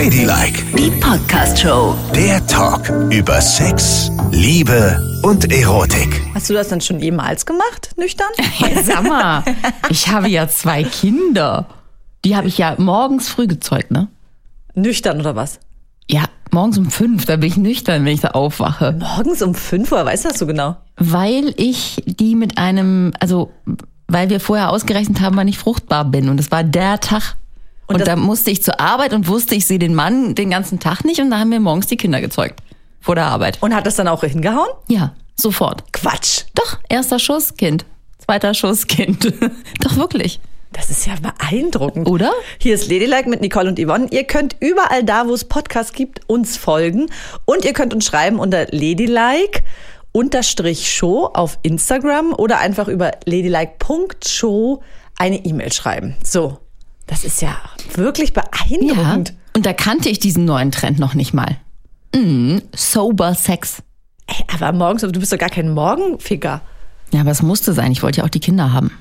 Ladylike, Die Podcast-Show. der Talk über Sex, Liebe und Erotik. Hast du das dann schon jemals gemacht, nüchtern? Hey, sag mal, ich habe ja zwei Kinder. Die habe ich ja morgens früh gezeugt, ne? nüchtern oder was? Ja, morgens um fünf, da bin ich nüchtern, wenn ich da aufwache. Morgens um fünf Uhr, weißt du das so genau? Weil ich die mit einem, also weil wir vorher ausgerechnet haben, wann ich fruchtbar bin. Und das war der Tag. Und, das- da musste ich zur Arbeit und wusste, ich sehe den Mann den ganzen Tag nicht. Und da haben wir morgens die Kinder gezeugt. Vor der Arbeit. Und hat das dann auch hingehauen? Ja, sofort. Quatsch. Doch, erster Schuss, Kind. Zweiter Schuss, Kind. Doch, wirklich. Das ist ja beeindruckend. Oder? Hier ist Ladylike mit Nicole und Yvonne. Ihr könnt überall da, wo es Podcasts gibt, uns folgen. Und ihr könnt uns schreiben unter Ladylike unterstrich Show auf Instagram oder einfach über ladylike.show eine E-Mail schreiben. So. Das ist ja wirklich Ja. beeindruckend. Und da kannte ich diesen neuen Trend noch nicht mal. Mhm. Sober Sex. Ey, aber morgens, du bist doch gar kein Morgenficker. Ja, aber es musste sein. Ich wollte ja auch die Kinder haben.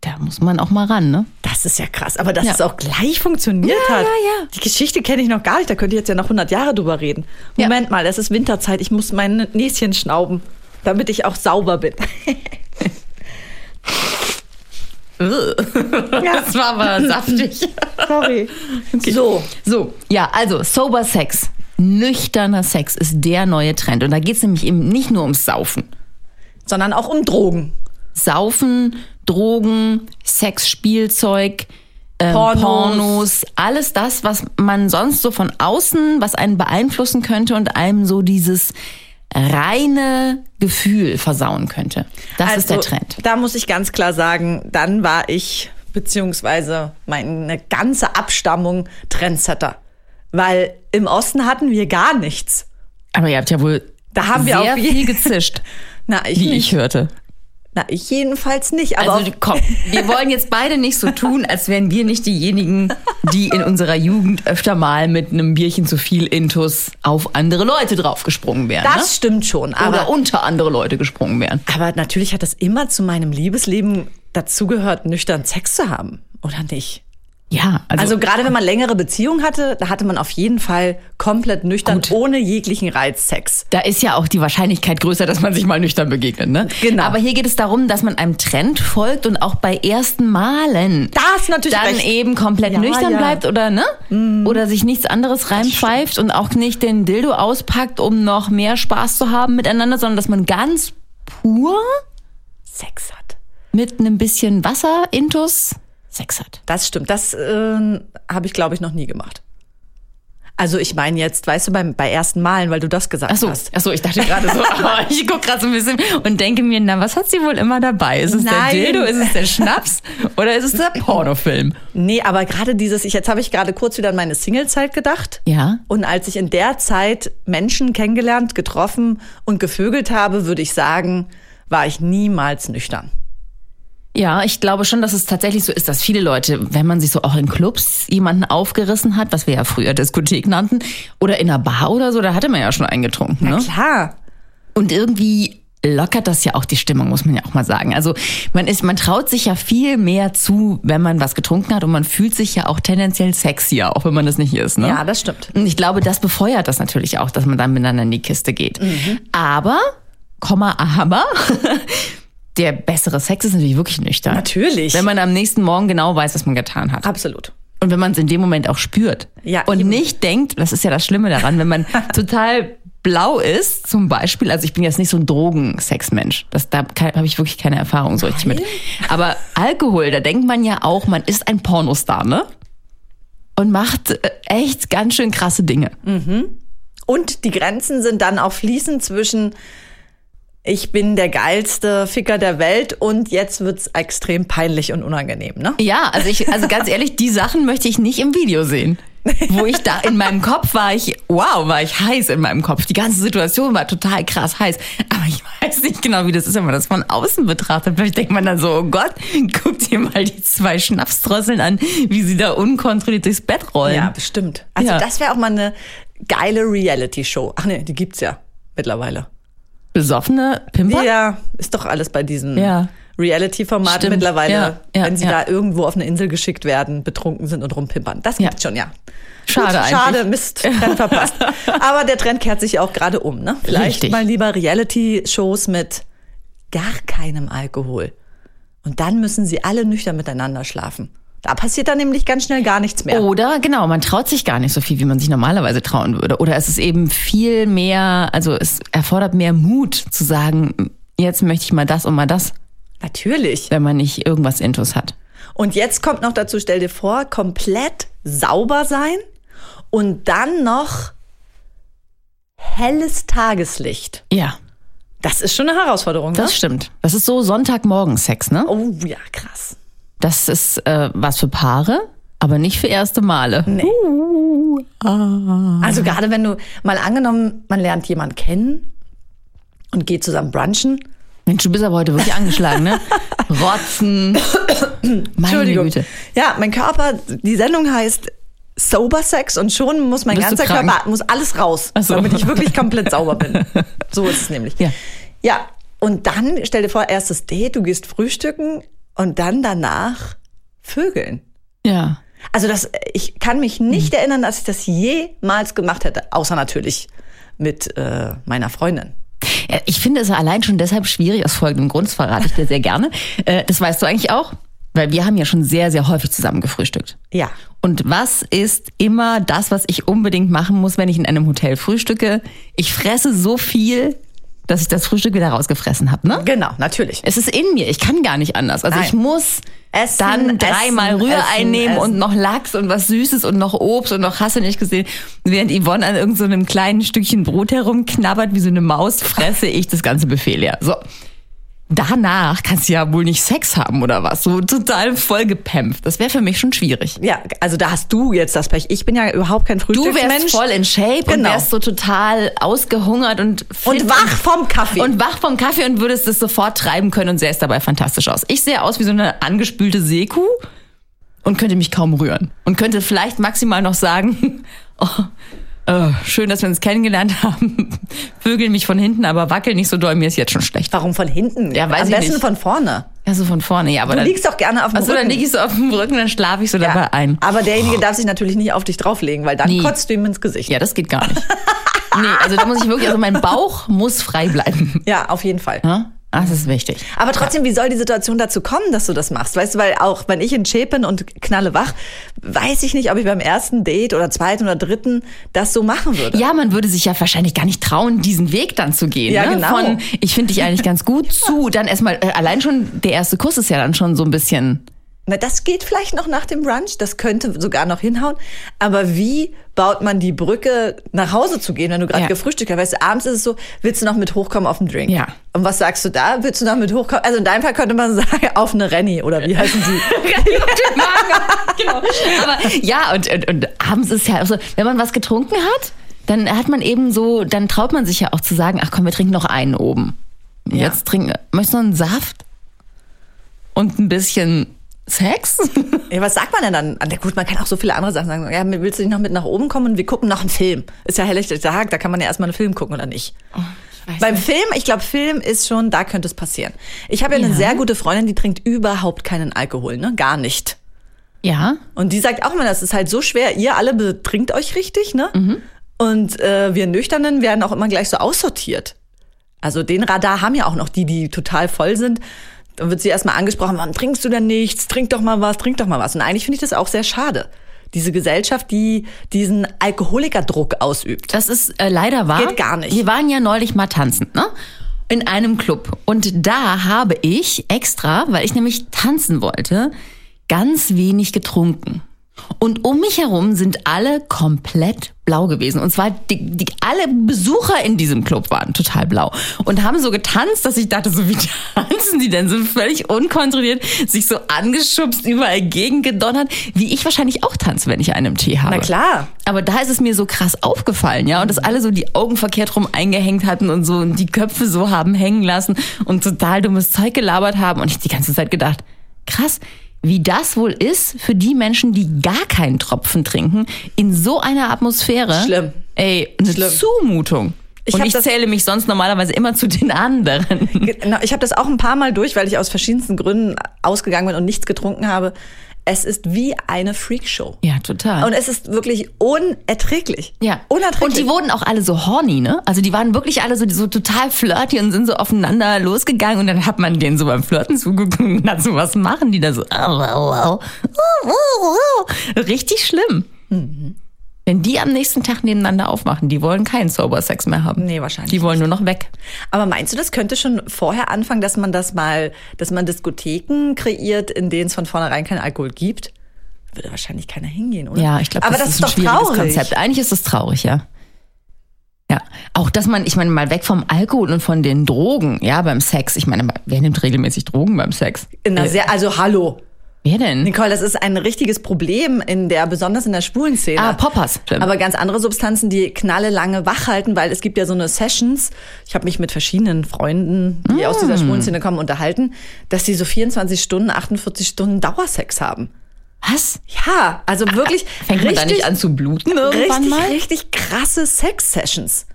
Da muss man auch mal ran, ne? Das ist ja krass. Aber dass Ja. es auch gleich funktioniert Ja, hat. ja, ja. Die Geschichte kenne ich noch gar nicht. Da könnt ihr jetzt ja noch 100 Jahre drüber reden. Ja. Moment mal, es ist Winterzeit. Ich muss mein Näschen schnauben, damit ich auch sauber bin. ja, Das war aber saftig. sorry. So, So, ja, also Sober Sex. Nüchterner Sex ist der neue Trend. Und da geht es nämlich eben nicht nur ums Saufen. sondern auch um Drogen. Saufen, Drogen, Sexspielzeug, ähm, Pornos. Pornos. alles das, was man sonst so von außen, was einen beeinflussen könnte und einem so dieses reine Gefühl versauen könnte. Das ist der Also, Trend. Da muss ich ganz klar sagen, dann war ich, beziehungsweise meine ganze Abstammung Trendsetter. Weil im Osten hatten wir gar nichts. Aber ihr habt ja wohl Da haben wir sehr auf viel gezischt, Na, ich wie nicht. ich hörte. Na, ich jedenfalls nicht. Aber Also komm, wir wollen jetzt beide nicht so tun, als wären wir nicht diejenigen, die in unserer Jugend öfter mal mit einem Bierchen zu viel Intus auf andere Leute draufgesprungen wären. das ne? stimmt schon. Aber Oder unter andere Leute gesprungen wären. Aber natürlich hat das immer zu meinem Liebesleben dazugehört, nüchtern Sex zu haben, oder nicht? Ja, also, Also gerade wenn man längere Beziehungen hatte, da hatte man auf jeden Fall komplett nüchtern, Gut. ohne jeglichen Reiz Sex. da ist ja auch die Wahrscheinlichkeit größer, dass man sich mal nüchtern begegnet. Ne? Genau. Aber hier geht es darum, dass man einem Trend folgt und auch bei ersten Malen Da hast du natürlich dann recht. eben komplett Ja, nüchtern ja. Bleibt oder ne? Oder sich nichts anderes reinpfeift und auch nicht den Dildo auspackt, um noch mehr Spaß zu haben miteinander, sondern dass man ganz pur Sex hat. mit einem bisschen Wasser intus Sex hat. Das stimmt. Das äh, habe ich, glaube ich, noch nie gemacht. Also ich meine jetzt, weißt du, beim, bei ersten Malen, weil du das gesagt Ach so, hast. ach so, ich dachte gerade so, aber ich gucke gerade so ein bisschen und denke mir, na, was hat sie wohl immer dabei? Ist es Nein. der Dildo, ist es der Schnaps oder ist es der Pornofilm? Nee, aber gerade dieses, ich, jetzt habe ich gerade kurz wieder an meine Singlezeit gedacht. Ja. Und als ich in der Zeit Menschen kennengelernt, getroffen und gevögelt habe, würde ich sagen, war ich niemals nüchtern. Ja, ich glaube schon, dass es tatsächlich so ist, dass viele Leute, wenn man sich so auch in Clubs jemanden aufgerissen hat, was wir ja früher Diskothek nannten, oder in einer Bar oder so, da hatte man ja schon einen getrunken. Ne? Klar. Und irgendwie lockert das ja auch die Stimmung, muss man ja auch mal sagen. Also man ist, man traut sich ja viel mehr zu, wenn man was getrunken hat und man fühlt sich ja auch tendenziell sexier, auch wenn man das nicht ist. Ne? Ja, das stimmt. Und ich glaube, das befeuert das natürlich auch, dass man dann miteinander in die Kiste geht. Aber, Komma, aber, der bessere Sex ist natürlich wirklich nüchtern. Natürlich. Wenn man am nächsten Morgen genau weiß, was man getan hat. Absolut. Und wenn man es in dem Moment auch spürt. Ja, und eben. nicht denkt, das ist ja das Schlimme daran, wenn man total blau ist, zum Beispiel, also ich bin jetzt nicht so ein Drogensexmensch. Das, da habe ich wirklich keine Erfahrung so richtig mit. Aber Alkohol, da denkt man ja auch, man ist ein Pornostar, ne? Und macht äh, echt ganz schön krasse Dinge. Und die Grenzen sind dann auch fließend zwischen ich bin der geilste Ficker der Welt und jetzt wird's extrem peinlich und unangenehm, ne? Ja, also ich, also ganz ehrlich, die Sachen möchte ich nicht im Video sehen. Wo ich da in meinem Kopf war ich, wow, war ich heiß in meinem Kopf. Die ganze Situation war total krass heiß. Aber ich weiß nicht genau, wie das ist, wenn man das von außen betrachtet. Vielleicht denkt man dann so, oh Gott, guck dir mal die zwei Schnapsdrosseln an, wie sie da unkontrolliert durchs Bett rollen. Ja, bestimmt. Also Ja. das wäre auch mal eine geile Reality-Show. Ach nee, die gibt's ja mittlerweile. Besoffene Pimper? Ja, ist doch alles bei diesem Ja. Reality-Format Stimmt. mittlerweile, Ja, ja, wenn sie da irgendwo auf eine Insel geschickt werden, betrunken sind und rumpimpern. Das gibt's schon, ja. Schade eigentlich. Schade, Mist, Trend verpasst. Aber der Trend kehrt sich ja auch gerade um, ne? Vielleicht Richtig. mal lieber Reality-Shows mit gar keinem Alkohol. Und dann müssen sie alle nüchtern miteinander schlafen. Da passiert dann nämlich ganz schnell gar nichts mehr. Oder genau, man traut sich gar nicht so viel, wie man sich normalerweise trauen würde. Oder es ist eben viel mehr, also es erfordert mehr Mut zu sagen, jetzt möchte ich mal das und mal das, Natürlich. wenn man nicht irgendwas Intus hat. Und jetzt kommt noch dazu, stell dir vor, komplett sauber sein und dann noch helles Tageslicht. Ja, Das ist schon eine Herausforderung, ne? das stimmt. Das ist so Sonntagmorgen-Sex, ne? Oh ja, krass. Das ist äh, was für Paare, aber nicht für erste Male. Also gerade wenn du mal angenommen, man lernt jemanden kennen und geht zusammen brunchen. Mensch, du bist aber heute wirklich angeschlagen, ne? Rotzen. Meine Güte. Ja, mein Körper, die Sendung heißt Sober Sex und schon muss mein Bist ganzer? Körper, muss alles raus, so. damit ich wirklich komplett sauber bin. So ist es nämlich. Ja. Ja, und dann stell dir vor, erstes Date, du gehst frühstücken und dann danach vögeln. Ja. Also das, ich kann mich nicht Hm. erinnern, dass ich das jemals gemacht hätte, außer natürlich mit äh, meiner Freundin. Ja, Ich finde es allein schon deshalb schwierig, aus folgendem Grund, das verrate ich dir sehr gerne. Äh, Das weißt du eigentlich auch, weil wir haben ja schon sehr, sehr häufig zusammen gefrühstückt. Ja. Und was ist immer das, was ich unbedingt machen muss, wenn ich in einem Hotel frühstücke? Ich fresse so viel, dass ich das Frühstück wieder rausgefressen habe, ne? Genau, natürlich. Es ist in mir, ich kann gar nicht anders. Also Nein. ich muss Essen, dann dreimal Rührei nehmen und noch Lachs und was Süßes und noch Obst und noch hast du nicht gesehen. Während Yvonne an irgendeinem so kleinen Stückchen Brot herumknabbert wie so eine Maus, fresse ich das ganze Buffet leer. So. Danach kannst du ja wohl nicht Sex haben oder was. So total vollgepämpft. Das wäre für mich schon schwierig. Ja, also da hast du jetzt das Pech. Ich bin ja überhaupt kein Du Frühstücksmensch. wärst voll in Shape und Genau. wärst so total ausgehungert und und wach vom Kaffee. und wach vom Kaffee und würdest es sofort treiben können und sähst dabei fantastisch aus. Ich sehe aus wie so eine angespülte Seekuh und könnte mich kaum rühren. Und könnte vielleicht maximal noch sagen, oh, äh, schön, dass wir uns kennengelernt haben. Vögeln mich von hinten, aber wackel nicht so doll, mir ist jetzt schon schlecht. Warum von hinten? Ja, weiß Am ich besten nicht. von vorne. Ja, so von vorne, ja. Aber Du dann, liegst doch gerne auf dem dann Rücken. lieg ich so auf dem Rücken, dann schlafe ich so Ja, dabei ein. Aber derjenige darf sich natürlich nicht auf dich drauflegen, weil dann Nee. kotzt du ihm ins Gesicht. Ja, das geht gar nicht. nee, also da muss ich wirklich, also mein Bauch muss frei bleiben. Ja, auf jeden Fall. Ja? Das ist wichtig. Aber trotzdem, wie soll die Situation dazu kommen, dass du das machst? Weißt du, weil auch wenn ich in Shape bin und knalle wach, weiß ich nicht, ob ich beim ersten Date oder zweiten oder dritten das so machen würde. Ja, man würde sich ja wahrscheinlich gar nicht trauen, diesen Weg dann zu gehen. Ja, ne? genau. Von, ich finde dich eigentlich ganz gut zu, dann erstmal, äh, allein schon der erste Kuss ist ja dann schon so ein bisschen. Na, das geht vielleicht noch nach dem Brunch, das könnte sogar noch hinhauen. Aber wie baut man die Brücke, nach Hause zu gehen, wenn du gerade Ja. gefrühstückt hast? Weißt du, abends ist es so, willst du noch mit hochkommen auf den Drink? Ja. Und was sagst du da? Willst du noch mit hochkommen? Also in deinem Fall könnte man sagen, auf eine Renny oder wie heißen die? genau. Aber ja, und, und, und abends ist ja auch so, wenn man was getrunken hat, dann hat man eben so, dann traut man sich ja auch zu sagen, ach komm, wir trinken noch einen oben. Ja. Jetzt trinken, möchtest du noch einen Saft? Und ein bisschen Sex? Ja, was sagt man denn dann? Ah, Gut, man kann auch so viele andere Sachen sagen. Ja, willst du nicht noch mit nach oben kommen und wir gucken noch einen Film? Ist ja helllichter Tag, da kann man ja erstmal einen Film gucken oder nicht. weiß Beim Film, ich glaube, Film ist schon, da könnte es passieren. Ich habe ja, eine Ja. sehr gute Freundin, die trinkt überhaupt keinen Alkohol, ne? Gar nicht. Ja. Und die sagt auch immer, das ist halt so schwer. Ihr alle betrinkt euch richtig, ne? Mhm. Und äh, wir Nüchternen werden auch immer gleich so aussortiert. Also den Radar haben ja auch noch die, die total voll sind. Dann wird sie erstmal angesprochen, warum trinkst du denn nichts? Trink doch mal was, trink doch mal was. Und eigentlich finde ich das auch sehr schade. Diese Gesellschaft, die diesen Alkoholikerdruck ausübt. Das ist äh, leider wahr. Geht gar nicht. Wir waren ja neulich mal tanzen, ne? In einem Club. Und da habe ich extra, weil ich nämlich tanzen wollte, ganz wenig getrunken. Und um mich herum sind alle komplett blau gewesen. Und zwar die, die, alle Besucher in diesem Club waren total blau. Und haben so getanzt, dass ich dachte, so wie tanzen die denn? So völlig unkontrolliert, sich so angeschubst, überall gegengedonnert, wie ich wahrscheinlich auch tanze, wenn ich einen Tee habe. Na klar. Aber da ist es mir so krass aufgefallen, ja, und dass alle so die Augen verkehrt rum eingehängt hatten und so und die Köpfe so haben hängen lassen und total dummes Zeug gelabert haben und ich die ganze Zeit gedacht, krass, wie das wohl ist für die Menschen, die gar keinen Tropfen trinken, in so einer Atmosphäre. Schlimm. Ey, eine Schlimm. Zumutung. Ich und ich das- zähle mich sonst normalerweise immer zu den anderen. Genau, ich habe das auch ein paar Mal durch, weil ich aus verschiedensten Gründen ausgegangen bin und nichts getrunken habe. Es ist wie eine Freakshow. Ja, total. Und es ist wirklich unerträglich. Ja. Unerträglich. Und die wurden auch alle so horny, ne? Also die waren wirklich alle so, so total flirty und sind so aufeinander losgegangen und dann hat man denen so beim Flirten zugeguckt und hat so was machen, die da so. Richtig schlimm. Wenn die am nächsten Tag nebeneinander aufmachen, die wollen keinen Sober Sex mehr haben. Nee, wahrscheinlich Die wollen nur noch weg. Aber meinst du, das könnte schon vorher anfangen, dass man das mal, dass man Diskotheken kreiert, in denen es von vornherein keinen Alkohol gibt? Würde wahrscheinlich keiner hingehen, oder? Ja, ich glaube, Aber das, das, ist ein doch schwieriges traurig. Konzept. Eigentlich ist es traurig, ja. Ja, auch dass man, ich meine, mal weg vom Alkohol und von den Drogen, ja, beim Sex. Ich meine, wer nimmt regelmäßig Drogen beim Sex? In einer sehr, also hallo. Wer denn? Nicole, das ist ein richtiges Problem in der, besonders in der schwulen Szene. Ah, Poppers. Stimmt. Aber ganz andere Substanzen, die knalle lange wach halten, weil es gibt ja so eine Sessions. Ich habe mich mit verschiedenen Freunden, die aus Mm. dieser schwulen Szene kommen, unterhalten, dass die so 24 Stunden, 48 Stunden Dauersex haben. Was? Ja, also wirklich Fängt man da richtig, nicht an zu bluten irgendwann richtig, mal? richtig krasse Sex-Sessions.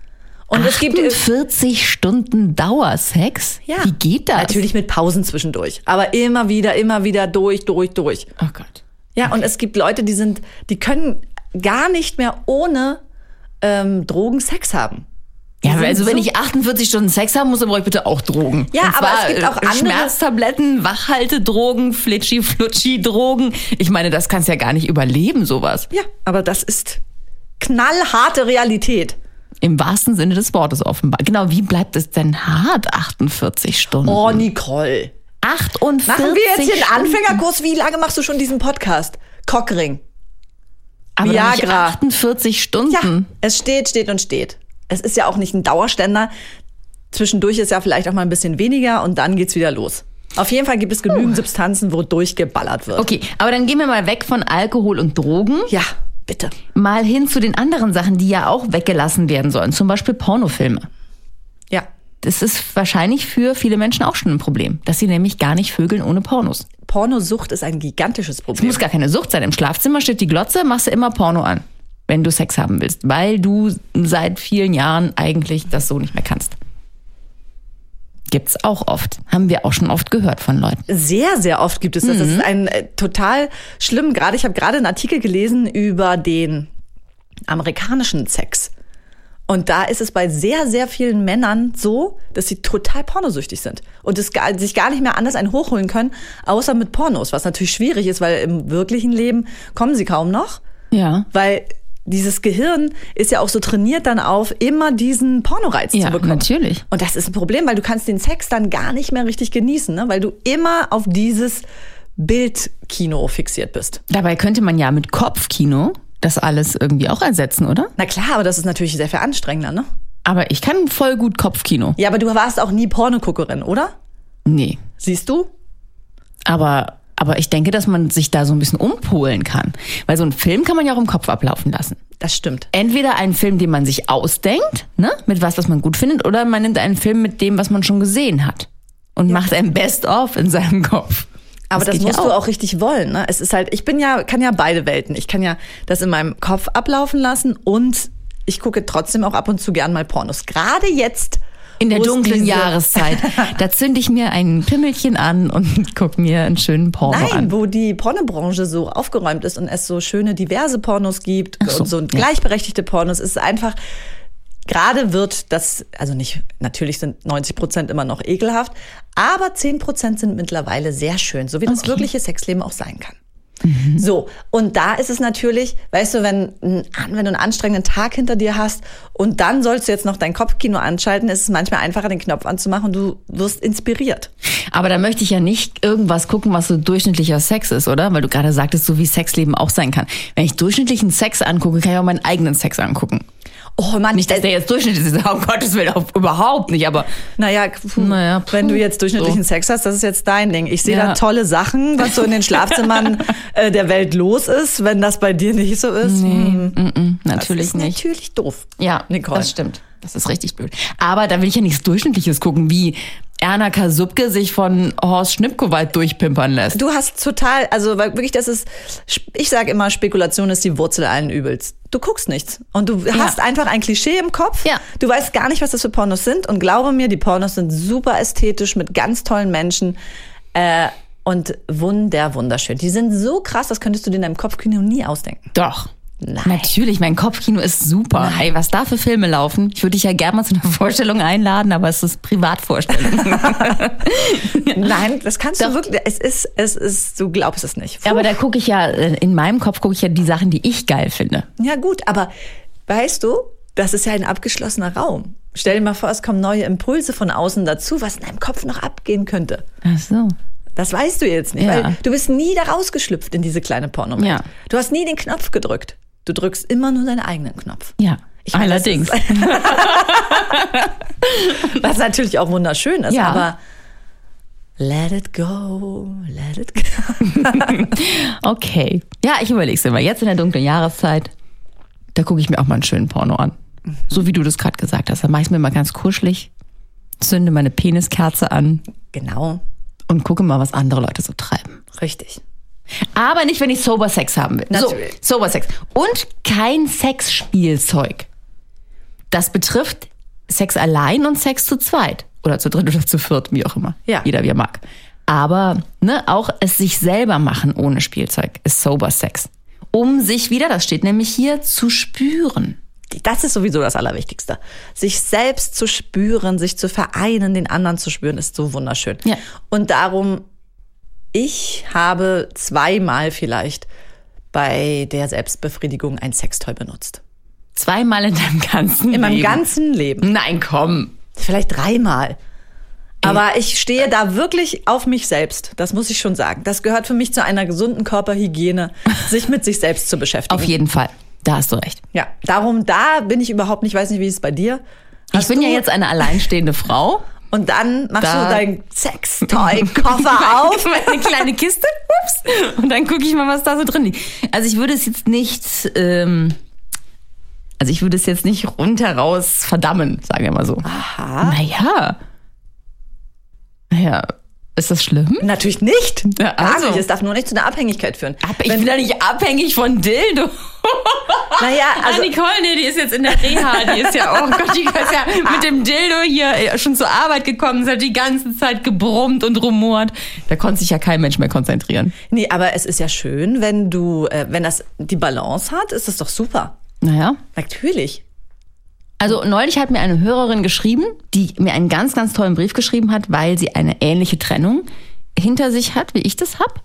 Und es gibt 48 Stunden Dauersex? ja, Wie geht das? Natürlich mit Pausen zwischendurch, aber immer wieder, immer wieder durch, durch, durch. Oh Gott. Ja, und es gibt Leute, die sind, die können gar nicht mehr ohne ähm, Drogen Sex haben. Ja, also wenn ich 48 Stunden Sex haben muss, dann brauche ich bitte auch Drogen. Ja, aber es gibt auch äh, andere- Schmerztabletten, Wachhaltedrogen, Flitschi-Flutschi-Drogen. Ich meine, das kannst ja gar nicht überleben, sowas. Ja, aber das ist knallharte Realität. Im wahrsten Sinne des Wortes offenbar. Genau, wie bleibt es denn hart, 48 Stunden? Oh, Nicole. 48 Machen wir jetzt hier einen. Anfängerkurs? Wie lange machst du schon diesen Podcast? Cockring. Aber Viagra. 48 Stunden. Ja, es steht, steht und steht. Es ist ja auch nicht ein Dauerständer. Zwischendurch ist ja vielleicht auch mal ein bisschen weniger und dann geht's wieder los. Auf jeden Fall gibt es genügend Substanzen, wo durchgeballert wird. Okay, aber dann gehen wir mal weg von Alkohol und Drogen. Ja, bitte. Mal hin zu den anderen Sachen, die ja auch weggelassen werden sollen. Zum Beispiel Pornofilme. Ja. Das ist wahrscheinlich für viele Menschen auch schon ein Problem, dass sie nämlich gar nicht vögeln ohne Pornos. Pornosucht ist ein gigantisches Es Problem. muss gar keine Sucht sein. Im Schlafzimmer steht die Glotze, machst du immer Porno an, wenn du Sex haben willst, weil du seit vielen Jahren eigentlich das so nicht mehr kannst. Gibt's auch oft. Haben wir auch schon oft gehört von Leuten. Sehr, sehr oft gibt es das. Das ist ein äh, total schlimm. Gerade ich habe gerade einen Artikel gelesen über den amerikanischen Sex. Und da ist es bei sehr, sehr vielen Männern so, dass sie total pornosüchtig sind und es gar, sich gar nicht mehr anders einen hochholen können, außer mit Pornos, was natürlich schwierig ist, weil im wirklichen Leben kommen sie kaum noch. Ja. Weil dieses Gehirn ist ja auch so trainiert dann auf, immer diesen Pornoreiz Ja, zu bekommen. natürlich. Und das ist ein Problem, weil du kannst den Sex dann gar nicht mehr richtig genießen, ne? weil du immer auf dieses Bildkino fixiert bist. Dabei könnte man ja mit Kopfkino das alles irgendwie auch ersetzen, oder? Na klar, aber das ist natürlich sehr viel anstrengender, ne? Aber ich kann voll gut Kopfkino. Ja, aber du warst auch nie Pornoguckerin, oder? Nee. Siehst du? Aber, aber ich denke, dass man sich da so ein bisschen umpolen kann. Weil so einen Film kann man ja auch im Kopf ablaufen lassen. Das stimmt. Entweder einen Film, den man sich ausdenkt, ne, mit was, was man gut findet, oder man nimmt einen Film mit dem, was man schon gesehen hat. Und macht ein Best-of in seinem Kopf. Aber das, geht musst ja du auch richtig wollen. Ne? Es ist halt, ich bin ja, kann ja beide Welten. Ich kann ja das in meinem Kopf ablaufen lassen und ich gucke trotzdem auch ab und zu gern mal Pornos. Gerade jetzt. In der dunklen Jahreszeit. Da zünde ich mir ein Pimmelchen an und guck mir einen schönen Porno Nein, an. wo die Pornobranche so aufgeräumt ist und es so schöne diverse Pornos gibt so, und so ja. gleichberechtigte Pornos, ist einfach gerade wird das, also nicht, natürlich sind 90 Prozent immer noch ekelhaft, aber 10 Prozent sind mittlerweile sehr schön, so wie das Okay. wirkliche Sexleben auch sein kann. So, und da ist es natürlich, weißt du, wenn, wenn du einen anstrengenden Tag hinter dir hast und dann sollst du jetzt noch dein Kopfkino anschalten, ist es manchmal einfacher, den Knopf anzumachen und du wirst inspiriert. Aber da möchte ich ja nicht irgendwas gucken, was so durchschnittlicher Sex ist, oder? Weil du gerade sagtest, so wie Sexleben auch sein kann. Wenn ich durchschnittlichen Sex angucke, kann ich auch meinen eigenen Sex angucken. Oh Mann, Nicht, dass der jetzt durchschnittlich ist, um Gottes Willen, auch überhaupt nicht, aber Naja, puh, Naja, puh. wenn du jetzt durchschnittlichen So. Sex hast, das ist jetzt dein Ding. Ich sehe Ja. da tolle Sachen, was so in den Schlafzimmern äh, der Welt los ist. Wenn das bei dir nicht so ist, hm, mm, mm, natürlich das ist nicht. natürlich doof. Ja, Nicole. das stimmt. Das ist richtig blöd. Aber da will ich ja nichts Durchschnittliches gucken, wie Erna Kasubke sich von Horst Schnippkowald durchpimpern lässt. Du hast total, also wirklich, das ist, ich sage immer, Spekulation ist die Wurzel allen Übels. Du guckst nichts und du hast einfach ein Klischee im Kopf. Ja. Du weißt gar nicht, was das für Pornos sind und glaube mir, die Pornos sind super ästhetisch mit ganz tollen Menschen äh, und wunder, wunderschön. Die sind so krass, das könntest du dir in deinem Kopfkino nie ausdenken. Doch. Nein. Natürlich, mein Kopfkino ist super. Hey, was da für Filme laufen. Ich würde dich ja gerne mal zu einer Vorstellung einladen, aber es ist Privatvorstellung. Nein, das kannst du wirklich. Es ist, es ist, du glaubst es nicht. aber da gucke ich ja, äh, in meinem Kopf gucke ich ja die Sachen, die ich geil finde. Ja, gut, aber weißt du, das ist ja ein abgeschlossener Raum. Stell dir mal vor, es kommen neue Impulse von außen dazu, was in deinem Kopf noch abgehen könnte. Ach so. Das weißt du jetzt nicht, Ja. weil du bist nie da rausgeschlüpft in diese kleine Pornomwelt. Ja. Du hast nie den Knopf gedrückt. Du drückst immer nur deinen eigenen Knopf. Ja. Ich meine, das Allerdings. ist- Was natürlich auch wunderschön ist, Ja. aber let it go, let it go. Okay. Ja, ich überleg's immer. Jetzt in der dunklen Jahreszeit, da gucke ich mir auch mal einen schönen Porno an. So wie du das gerade gesagt hast. Dann mache ich mir mal ganz kuschelig, zünde meine Peniskerze an Genau, und gucke mal, was andere Leute so treiben. richtig. Aber nicht, wenn ich Sober Sex haben will. Natürlich. So, Sober Sex. Und kein Sexspielzeug. Das betrifft Sex allein und Sex zu zweit. Oder zu dritt oder zu viert, wie auch immer. Ja. Jeder wie er mag. Aber ne, auch es sich selber machen ohne Spielzeug ist Sober Sex. Um sich wieder, das steht nämlich hier, zu spüren. Das ist sowieso das Allerwichtigste. Sich selbst zu spüren, sich zu vereinen, den anderen zu spüren, ist so wunderschön. Ja. Und darum, ich habe zweimal vielleicht bei der Selbstbefriedigung ein Sextoy benutzt. Zweimal in deinem ganzen In meinem Leben. ganzen Leben. Nein, komm. Vielleicht dreimal. Aber ich stehe da wirklich auf mich selbst. Das muss ich schon sagen. Das gehört für mich zu einer gesunden Körperhygiene, sich mit sich selbst zu beschäftigen. Auf jeden Fall. Da hast du recht. Ja, darum, da bin ich überhaupt nicht, weiß nicht, wie es bei dir. ich bin ja jetzt eine alleinstehende Frau. Und dann machst Da- du deinen Sextoy-Koffer auf. Meine kleine Kiste. Ups. Und dann gucke ich mal, was da so drin liegt. Also ich würde es jetzt nicht, ähm, also ich würde es jetzt nicht rundheraus verdammen, sagen wir mal so. Aha. Naja. Naja, ist das schlimm? Natürlich nicht. Ja, Gar also. nicht. Es darf nur nicht zu einer Abhängigkeit führen. Ab- Ich bin ja nicht abhängig von Dildo. Naja, also ah, Nicole, nee, die ist jetzt in der Reha. Die ist ja, oh Gott, die ist ja mit dem Dildo hier äh, schon zur Arbeit gekommen. Sie hat die ganze Zeit gebrummt und rumort. Da konnte sich ja kein Mensch mehr konzentrieren. nee, aber es ist ja schön, wenn du, äh, wenn das die Balance hat, ist das doch super. Naja. Natürlich. Also neulich hat mir eine Hörerin geschrieben, die mir einen ganz, ganz tollen Brief geschrieben hat, weil sie eine ähnliche Trennung hinter sich hat, wie ich das hab.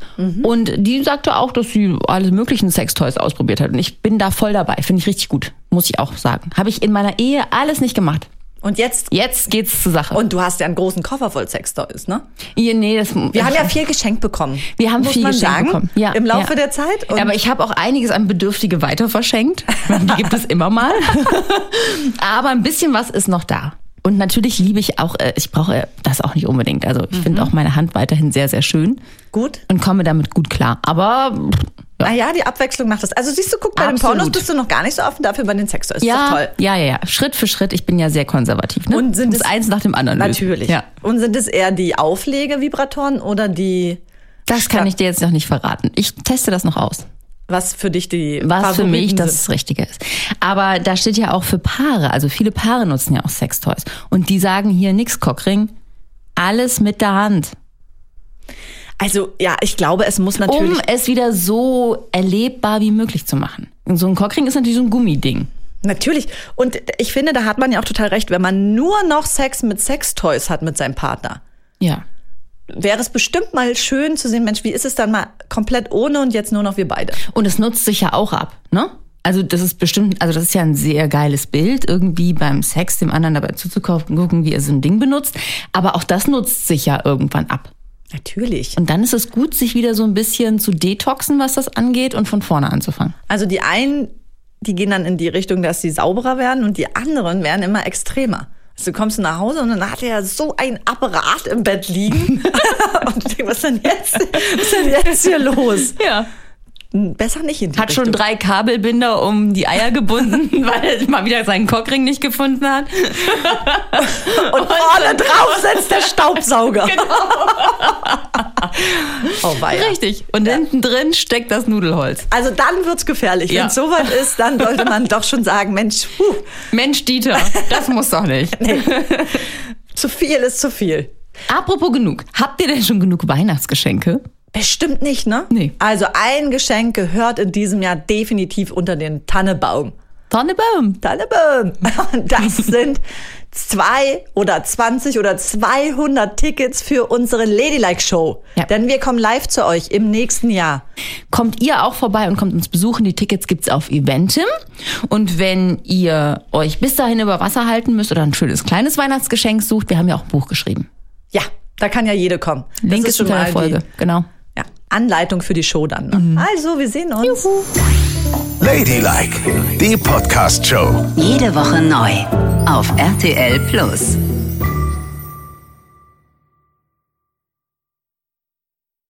Und die sagte auch, dass sie alle möglichen Sextoys ausprobiert hat. Und ich bin da voll dabei. Finde ich richtig gut. Muss ich auch sagen. Habe ich in meiner Ehe alles nicht gemacht. Und jetzt, Jetzt geht's zur Sache. und du hast ja einen großen Koffer voll Sextoys, ne? ihr, nee, das, Wir haben ja viel geschenkt bekommen. Wir haben viel geschenkt sagen, bekommen. Ja, Im Laufe ja. der Zeit. Und Aber ich habe auch einiges an Bedürftige weiter verschenkt. Die gibt es immer mal. Aber ein bisschen was ist noch da. Und natürlich liebe ich auch, äh, ich brauche das auch nicht unbedingt. Also ich Mhm. finde auch meine Hand weiterhin sehr, sehr schön gut. und komme damit gut klar. Aber ja, Naja, die Abwechslung macht das. Also siehst du, guck, bei den. Pornos bist du noch gar nicht so offen, dafür bei den Sextoys. Ist ja, doch toll. ja, ja, ja. Schritt für Schritt. Ich bin ja sehr konservativ. Ne? Und sind das es- eins nach dem anderen. Natürlich. Ja. Und sind es eher die Auflegevibratoren oder die, Das kann ich dir jetzt noch nicht verraten. Ich teste das noch aus. was für dich die was für mich Favoriten das? Richtige ist. Aber da steht ja auch für Paare, also viele Paare nutzen ja auch Sextoys. Und die sagen hier nix Cockring, alles mit der Hand. Also ja, ich glaube, es muss natürlich. Um es wieder so erlebbar wie möglich zu machen. Und so ein Cockring ist natürlich so ein Gummiding. Natürlich. Und ich finde, da hat man ja auch total recht, wenn man nur noch Sex mit Sextoys hat mit seinem Partner. Ja. Wäre es bestimmt mal schön zu sehen, Mensch, wie ist es dann mal komplett ohne und jetzt nur noch wir beide? Und es nutzt sich ja auch ab, ne? Also das ist bestimmt, also das ist ja ein sehr geiles Bild, irgendwie beim Sex dem anderen dabei zuzukaufen, gucken, wie er so ein Ding benutzt. Aber auch das nutzt sich ja irgendwann ab. Natürlich. Und dann ist es gut, sich wieder so ein bisschen zu detoxen, was das angeht und von vorne anzufangen. Also die einen, die gehen dann in die Richtung, dass sie sauberer werden und die anderen werden immer extremer. Also du kommst nach Hause und dann hat er so ein Apparat im Bett liegen. und du denkst, was ist denn jetzt? Was ist denn jetzt hier los? Ja. Besser nicht in die Hat schon Richtung. drei Kabelbinder um die Eier gebunden, weil er mal wieder seinen Cockring nicht gefunden hat. Und vorne drauf sitzt der Staubsauger. Genau. oh, weia. Richtig. Und hinten drin steckt das Nudelholz. Also dann wird's gefährlich. Ja. Wenn es soweit ist, dann sollte man doch schon sagen, Mensch, puh, Mensch, Dieter, das muss doch nicht. zu viel ist zu viel. Apropos genug. Habt ihr denn schon genug Weihnachtsgeschenke? Bestimmt nicht, ne? Nee. Also ein Geschenk gehört in diesem Jahr definitiv unter den Tannebaum. Tannebaum. Tannebaum. Und das sind zwei oder 20 oder 200 Tickets für unsere Ladylike Show. Ja. Denn wir kommen live zu euch im nächsten Jahr. Kommt ihr auch vorbei und kommt uns besuchen. Die Tickets gibt's auf Eventim. Und wenn ihr euch bis dahin über Wasser halten müsst oder ein schönes kleines Weihnachtsgeschenk sucht, wir haben ja auch ein Buch geschrieben. Ja, da kann ja jede kommen. Das Link ist schon mal die- Folge. Genau. Anleitung für die Show dann. Ne? Also, wir sehen uns. Ladylike, die Podcast-Show. Jede Woche neu auf RTL Plus.